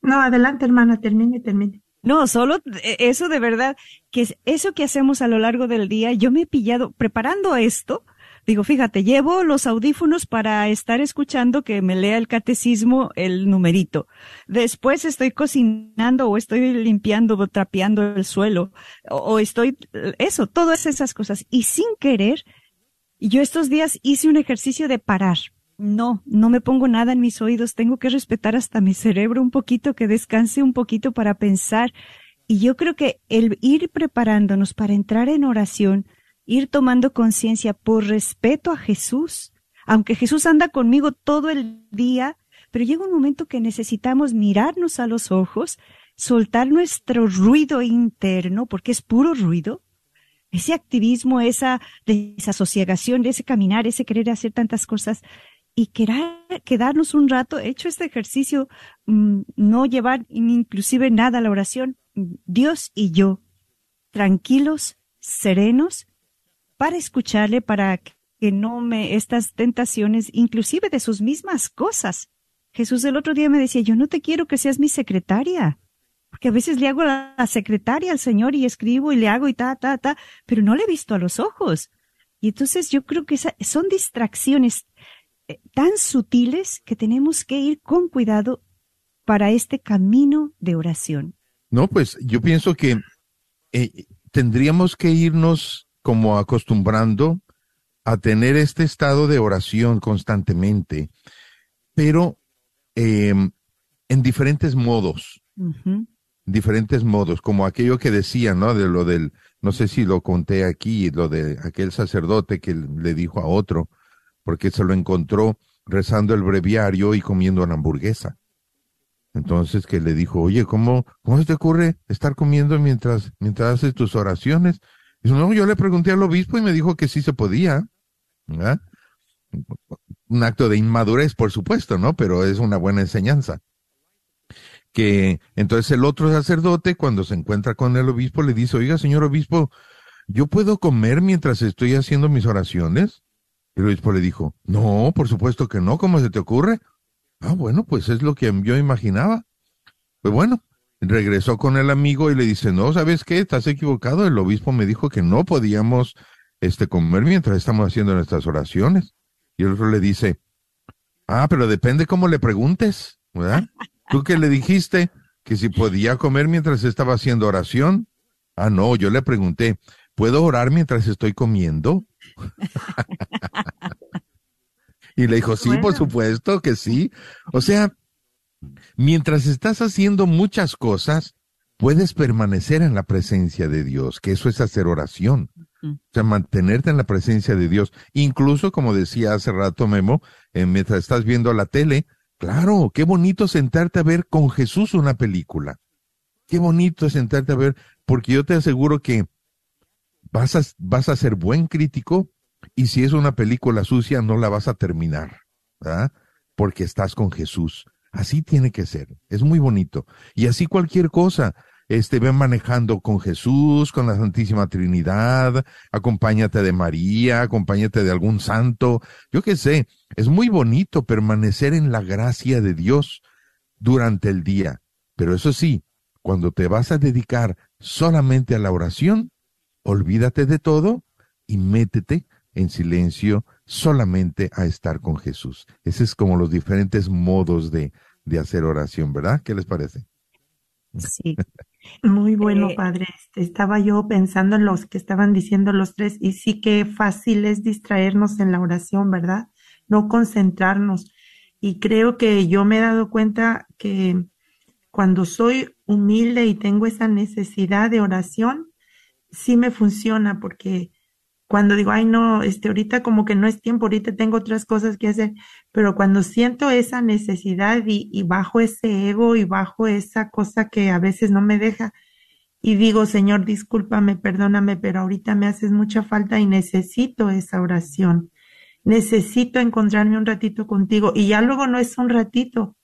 No, adelante, hermana, termine, termine. No, solo eh, eso de verdad, que eso que hacemos a lo largo del día, yo me he pillado preparando esto, Digo, fíjate, llevo los audífonos para estar escuchando que me lea el catecismo el numerito. Después estoy cocinando o estoy limpiando o trapeando el suelo o, estoy, eso, todas esas cosas. Y sin querer, yo estos días hice un ejercicio de parar. No, no me pongo nada en mis oídos. Tengo que respetar hasta mi cerebro un poquito, que descanse un poquito para pensar. Y yo creo que el ir preparándonos para entrar en oración, ir tomando conciencia por respeto a Jesús, aunque Jesús anda conmigo todo el día, pero llega un momento que necesitamos mirarnos a los ojos, soltar nuestro ruido interno, porque es puro ruido, ese activismo, esa desasosiegación, ese caminar, ese querer hacer tantas cosas, y quedarnos un rato, hecho este ejercicio, mm, no llevar inclusive nada a la oración, Dios y yo, tranquilos, serenos, para escucharle, para que no me estas tentaciones, inclusive de sus mismas cosas. Jesús el otro día me decía, yo no te quiero que seas mi secretaria, porque a veces le hago la, secretaria al Señor y escribo y le hago y ta, ta, ta, pero no le he visto a los ojos. Y entonces yo creo que son distracciones eh, tan sutiles que tenemos que ir con cuidado para este camino de oración. No, pues yo pienso que eh, tendríamos que irnos como acostumbrando a tener este estado de oración constantemente, pero em, en diferentes modos. Diferentes modos, como aquello que decía, ¿no? De lo del, no sé si lo conté aquí, lo de aquel sacerdote que le dijo a otro, porque se lo encontró rezando el breviario y comiendo una hamburguesa. Entonces que le dijo, oye, ¿cómo, cómo se te ocurre estar comiendo mientras, mientras haces tus oraciones? Dice, no, yo le pregunté al obispo y me dijo que sí se podía. Un acto de inmadurez, por supuesto, ¿no? Pero es una buena enseñanza. Que entonces el otro sacerdote, cuando se encuentra con el obispo, le dice, oiga, señor obispo, ¿yo puedo comer mientras estoy haciendo mis oraciones? Y el obispo le dijo, no, por supuesto que no, ¿cómo se te ocurre? Ah, bueno, pues es lo que yo imaginaba. Pues bueno, regresó con el amigo y le dice, no, ¿sabes qué? Estás equivocado. El obispo me dijo que no podíamos este, comer mientras estamos haciendo nuestras oraciones. Y el otro le dice, ah, pero depende cómo le preguntes, ¿verdad? ¿Tú qué le dijiste? Que si podía comer mientras estaba haciendo oración. Ah, no, yo le pregunté, ¿puedo orar mientras estoy comiendo? y le dijo, sí, por supuesto que sí. O sea, mientras estás haciendo muchas cosas, puedes permanecer en la presencia de Dios, que eso es hacer oración. O sea, mantenerte en la presencia de Dios. Incluso, como decía hace rato Memo, eh, mientras estás viendo la tele, claro, qué bonito sentarte a ver con Jesús una película. Qué bonito sentarte a ver, porque yo te aseguro que vas a, vas a ser buen crítico y si es una película sucia no la vas a terminar, ¿verdad? Porque estás con Jesús. Así tiene que ser. Es muy bonito. Y así cualquier cosa este, ven manejando con Jesús, con la Santísima Trinidad, acompáñate de María, acompáñate de algún santo, yo qué sé, es muy bonito permanecer en la gracia de Dios durante el día, pero eso sí, cuando te vas a dedicar solamente a la oración, olvídate de todo y métete en silencio solamente a estar con Jesús. Ese es como los diferentes modos de, de hacer oración, ¿verdad? ¿Qué les parece? Sí, muy bueno, eh, padre. Este, estaba yo pensando en los que estaban diciendo los tres y sí que fácil es distraernos en la oración, ¿verdad? No concentrarnos. Y creo que yo me he dado cuenta que cuando soy humilde y tengo esa necesidad de oración, sí me funciona porque cuando digo, ay, no, este, ahorita como que no es tiempo, ahorita tengo otras cosas que hacer, pero cuando siento esa necesidad y, y bajo ese ego y bajo esa cosa que a veces no me deja, y digo, Señor, discúlpame, perdóname, pero ahorita me haces mucha falta y necesito esa oración. Necesito encontrarme un ratito contigo. Y ya luego no es un ratito,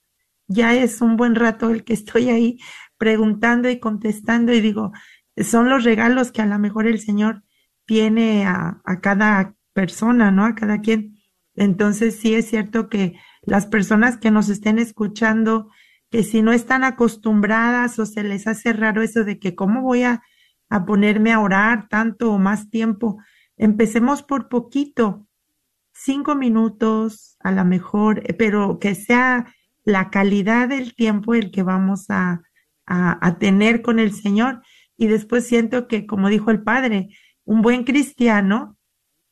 ya es un buen rato el que estoy ahí preguntando y contestando y digo, son los regalos que a lo mejor el Señor tiene a, cada persona, ¿no? A cada quien. Entonces sí es cierto que las personas que nos estén escuchando, que si no están acostumbradas o se les hace raro eso de que cómo voy a, a ponerme a orar tanto o más tiempo, empecemos por poquito, cinco minutos a lo mejor, pero que sea la calidad del tiempo el que vamos a, a tener con el Señor. Y después siento que, como dijo el Padre, un buen cristiano,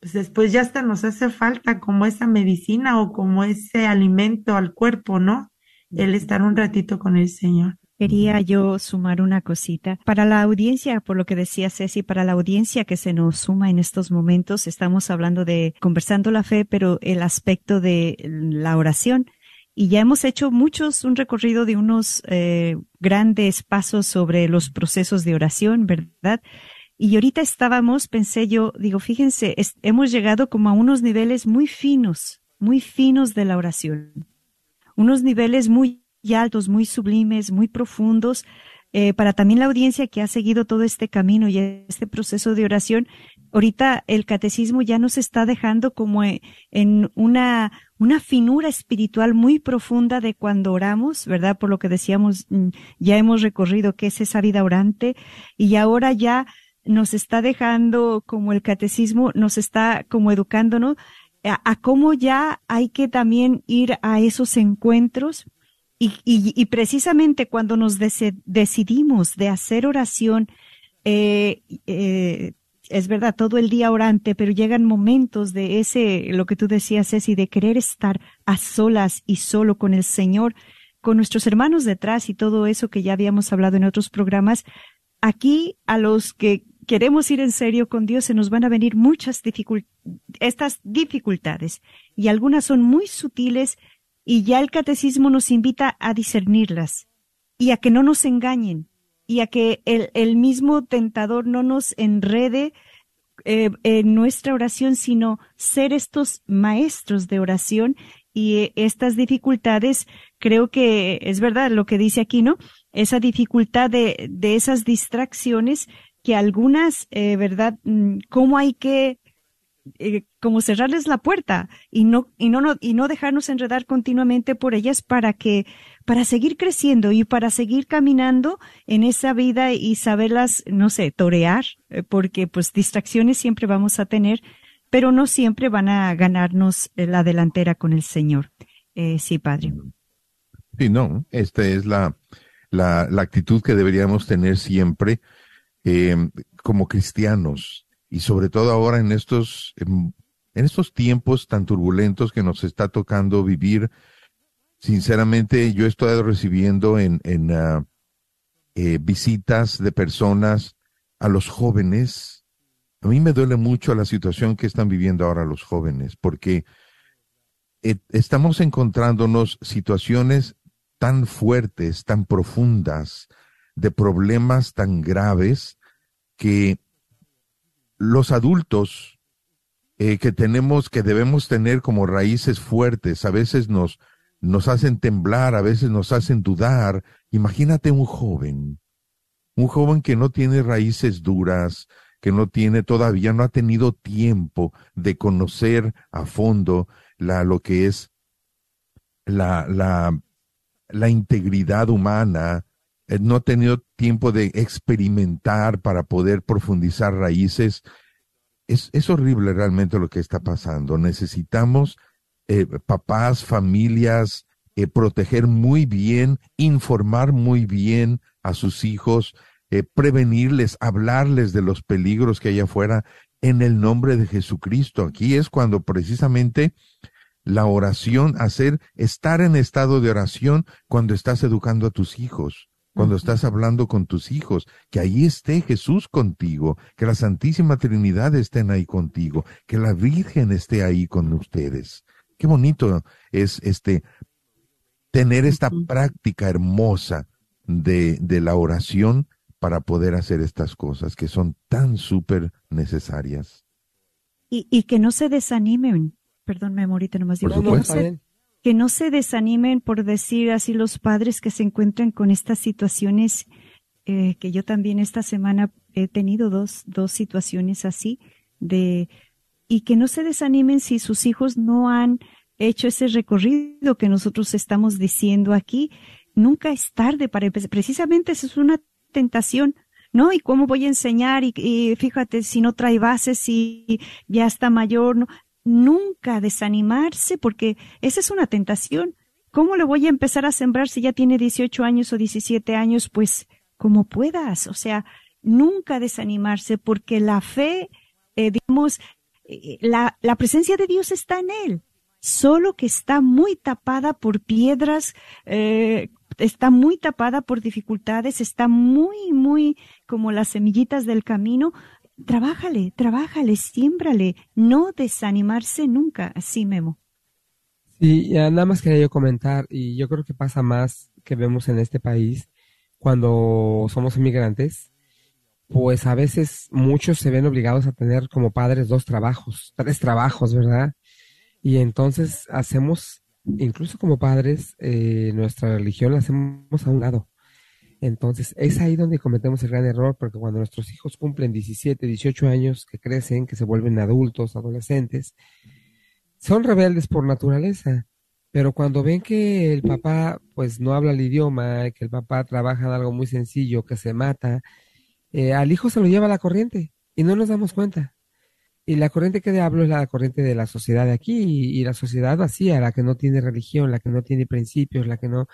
pues después ya hasta nos hace falta como esa medicina o como ese alimento al cuerpo, ¿no? El estar un ratito con el Señor. Quería yo sumar una cosita. Para la audiencia, por lo que decía Ceci, para la audiencia que se nos suma en estos momentos, estamos hablando de conversando la fe, pero el aspecto de la oración. Y ya hemos hecho muchos, un recorrido de unos eh, grandes pasos sobre los procesos de oración, ¿verdad? Y ahorita estábamos, pensé yo, digo, fíjense, hemos llegado como a unos niveles muy finos, muy finos de la oración. Unos niveles muy altos, muy sublimes, muy profundos, eh, para también la audiencia que ha seguido todo este camino y este proceso de oración. Ahorita el catecismo ya nos está dejando como en una, una finura espiritual muy profunda de cuando oramos, ¿verdad? Por lo que decíamos, mm, ya hemos recorrido qué es esa vida orante y ahora ya nos está dejando como el catecismo, nos está como educándonos a, cómo ya hay que también ir a esos encuentros y, y, precisamente cuando nos decidimos de hacer oración, eh, eh, es verdad, todo el día orante, pero llegan momentos de ese, lo que tú decías, Ceci, de querer estar a solas y solo con el Señor, con nuestros hermanos detrás y todo eso que ya habíamos hablado en otros programas. Aquí, a los que queremos ir en serio con Dios, se nos van a venir muchas dificultades, estas dificultades, y algunas son muy sutiles, y ya el catecismo nos invita a discernirlas, y a que no nos engañen y a que el, el mismo tentador no nos enrede eh, en nuestra oración, sino ser estos maestros de oración y eh, estas dificultades, creo que es verdad lo que dice aquí, ¿no? Esa dificultad de, de esas distracciones que algunas, eh, ¿verdad? Mm, ¿Cómo hay que eh, como cerrarles la puerta y no, y no, no, y no dejarnos enredar continuamente por ellas para que, para seguir creciendo y para seguir caminando en esa vida y saberlas, no sé, torear, eh, porque pues distracciones siempre vamos a tener, pero no siempre van a ganarnos eh, la delantera con el Señor. sí, Padre. Sí, no, esta es la, la, la actitud que deberíamos tener siempre como cristianos y sobre todo ahora en estos, en, estos tiempos tan turbulentos que nos está tocando vivir, sinceramente yo he estado recibiendo en, en eh, visitas de personas a los jóvenes. A mí me duele mucho la situación que están viviendo ahora los jóvenes, porque eh, estamos encontrándonos situaciones tan fuertes, tan profundas, de problemas tan graves, que los adultos eh, que tenemos, que debemos tener como raíces fuertes, a veces nos, nos hacen temblar, a veces nos hacen dudar. Imagínate un joven, un joven que no tiene raíces duras, que no tiene todavía, no ha tenido tiempo de conocer a fondo la, lo que es la, la, la integridad humana, no ha tenido tiempo de experimentar para poder profundizar raíces. Es, es horrible realmente lo que está pasando. Necesitamos eh, papás, familias, eh, proteger muy bien, informar muy bien a sus hijos, prevenirles, hablarles de los peligros que hay afuera en el nombre de Jesucristo. Aquí es cuando precisamente la oración, hacer, estar en estado de oración cuando estás educando a tus hijos cuando estás hablando con tus hijos, que ahí esté Jesús contigo, que la Santísima Trinidad estén ahí contigo, que la Virgen esté ahí con ustedes. Qué bonito es este tener esta práctica hermosa de, de la oración para poder hacer estas cosas que son tan súper necesarias. Y, y, que no se desanimen. Perdón, me ahorita nomás digo. Por que no se desanimen por decir así los padres que se encuentran con estas situaciones, eh, que yo también esta semana he tenido dos, dos situaciones así, de, y que no se desanimen si sus hijos no han hecho ese recorrido que nosotros estamos diciendo aquí. Nunca es tarde para empezar. Precisamente eso es una tentación. ¿no? ¿Y cómo voy a enseñar? Y, fíjate, si no trae bases, y ya está mayor, ¿no? Nunca desanimarse porque esa es una tentación. ¿Cómo le voy a empezar a sembrar si ya tiene 18 años o 17 años? Pues como puedas, o sea, nunca desanimarse porque la fe, eh, digamos, eh, la, la presencia de Dios está en él, solo que está muy tapada por piedras, eh, está muy tapada por dificultades, está muy, muy como las semillitas del camino, trabájale, trabájale, siémbrale, no desanimarse nunca, así Memo. Sí, nada más quería yo comentar, y yo creo que pasa más que vemos en este país cuando somos inmigrantes, pues a veces muchos se ven obligados a tener como padres dos trabajos, tres trabajos, ¿verdad? Y entonces hacemos, incluso como padres, eh, nuestra religión la hacemos a un lado. Entonces, es ahí donde cometemos el gran error, porque cuando nuestros hijos cumplen 17, 18 años, que crecen, que se vuelven adultos, adolescentes, son rebeldes por naturaleza. Pero cuando ven que el papá, pues, no habla el idioma, que el papá trabaja en algo muy sencillo, que se mata, eh, al hijo se lo lleva la corriente y no nos damos cuenta. Y la corriente que hablo es la corriente de la sociedad de aquí y, y la sociedad vacía, la que no tiene religión, la que no tiene principios, la que no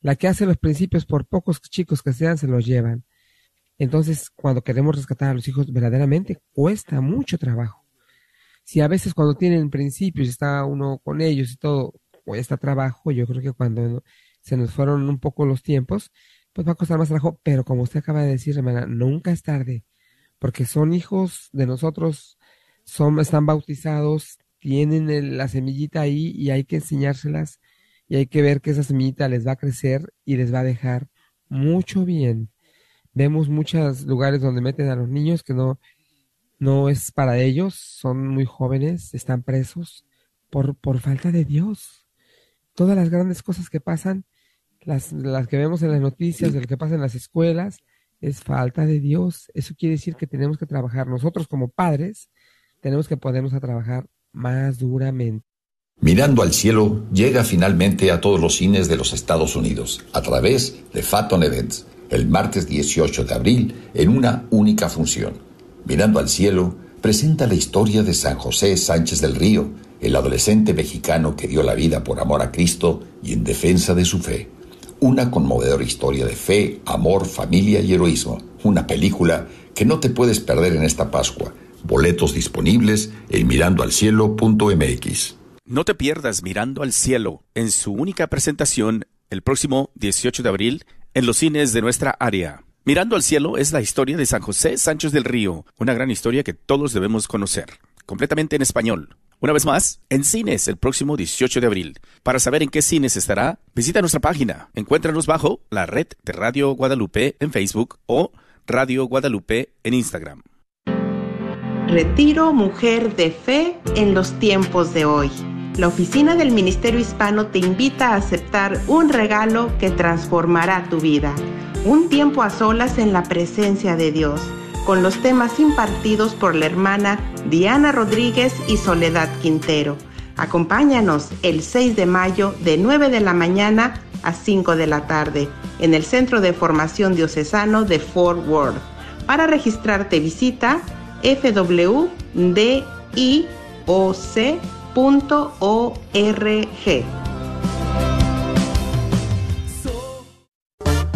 la que hace los principios por pocos chicos que sean, se los llevan. Entonces, cuando queremos rescatar a los hijos, verdaderamente cuesta mucho trabajo. Si a veces cuando tienen principios, está uno con ellos y todo, cuesta trabajo, yo creo que cuando se nos fueron un poco los tiempos, pues va a costar más trabajo, pero como usted acaba de decir, hermana, nunca es tarde, porque son hijos de nosotros, son, están bautizados, tienen la semillita ahí y hay que enseñárselas y hay que ver que esa semillita les va a crecer y les va a dejar mucho bien. Vemos muchos lugares donde meten a los niños que no, no es para ellos, son muy jóvenes, están presos por, por falta de Dios. Todas las grandes cosas que pasan, las, las que vemos en las noticias, de lo que pasa en las escuelas, es falta de Dios. Eso quiere decir que tenemos que trabajar nosotros como padres, tenemos que ponernos a trabajar más duramente. Mirando al cielo llega finalmente a todos los cines de los Estados Unidos a través de Phaeton Events el martes 18 de abril en una única función. Mirando al cielo presenta la historia de San José Sánchez del Río, el adolescente mexicano que dio la vida por amor a Cristo y en defensa de su fe. Una conmovedora historia de fe, amor, familia y heroísmo. Una película que no te puedes perder en esta Pascua. Boletos disponibles en mirandoalcielo.mx. No te pierdas Mirando al Cielo en su única presentación el próximo 18 de abril en los cines de nuestra área. Mirando al Cielo es la historia de San José Sánchez del Río, una gran historia que todos debemos conocer, completamente en español. Una vez más, en cines el próximo 18 de abril. Para saber en qué cines estará, visita nuestra página. Encuéntranos bajo la red de Radio Guadalupe en Facebook o Radio Guadalupe en Instagram. Retiro Mujer de Fe en los tiempos de hoy. La oficina del Ministerio Hispano te invita a aceptar un regalo que transformará tu vida. Un tiempo a solas en la presencia de Dios con los temas impartidos por la hermana Diana Rodríguez y Soledad Quintero. Acompáñanos el 6 de mayo de 9 de la mañana a 5 de la tarde en el Centro de Formación Diocesano de Fort Worth. Para registrarte visita fwdioc.org. Punto org.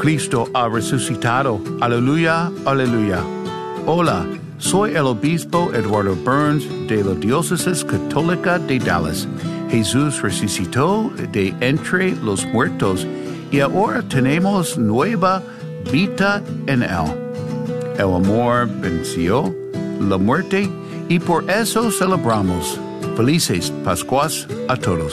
Cristo ha resucitado. Aleluya, aleluya. Hola, soy el obispo Eduardo Burns de la Diócesis Católica de Dallas. Jesús resucitó de entre los muertos y ahora tenemos nueva vida en él. El amor venció la muerte y por eso celebramos. Felices Pascuas a todos.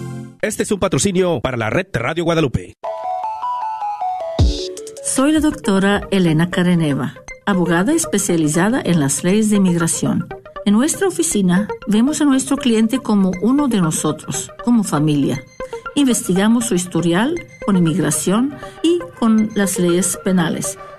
Este es un patrocinio para la red Radio Guadalupe. Soy la doctora Elena Careneva, abogada especializada en las leyes de inmigración. En nuestra oficina vemos a nuestro cliente como uno de nosotros, como familia. Investigamos su historial con inmigración y con las leyes penales.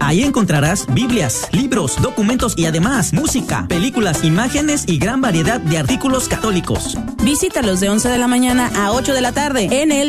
Ahí encontrarás Biblias, libros, documentos y además música, películas, imágenes y gran variedad de artículos católicos. Visítalos de 11 de la mañana a 8 de la tarde en el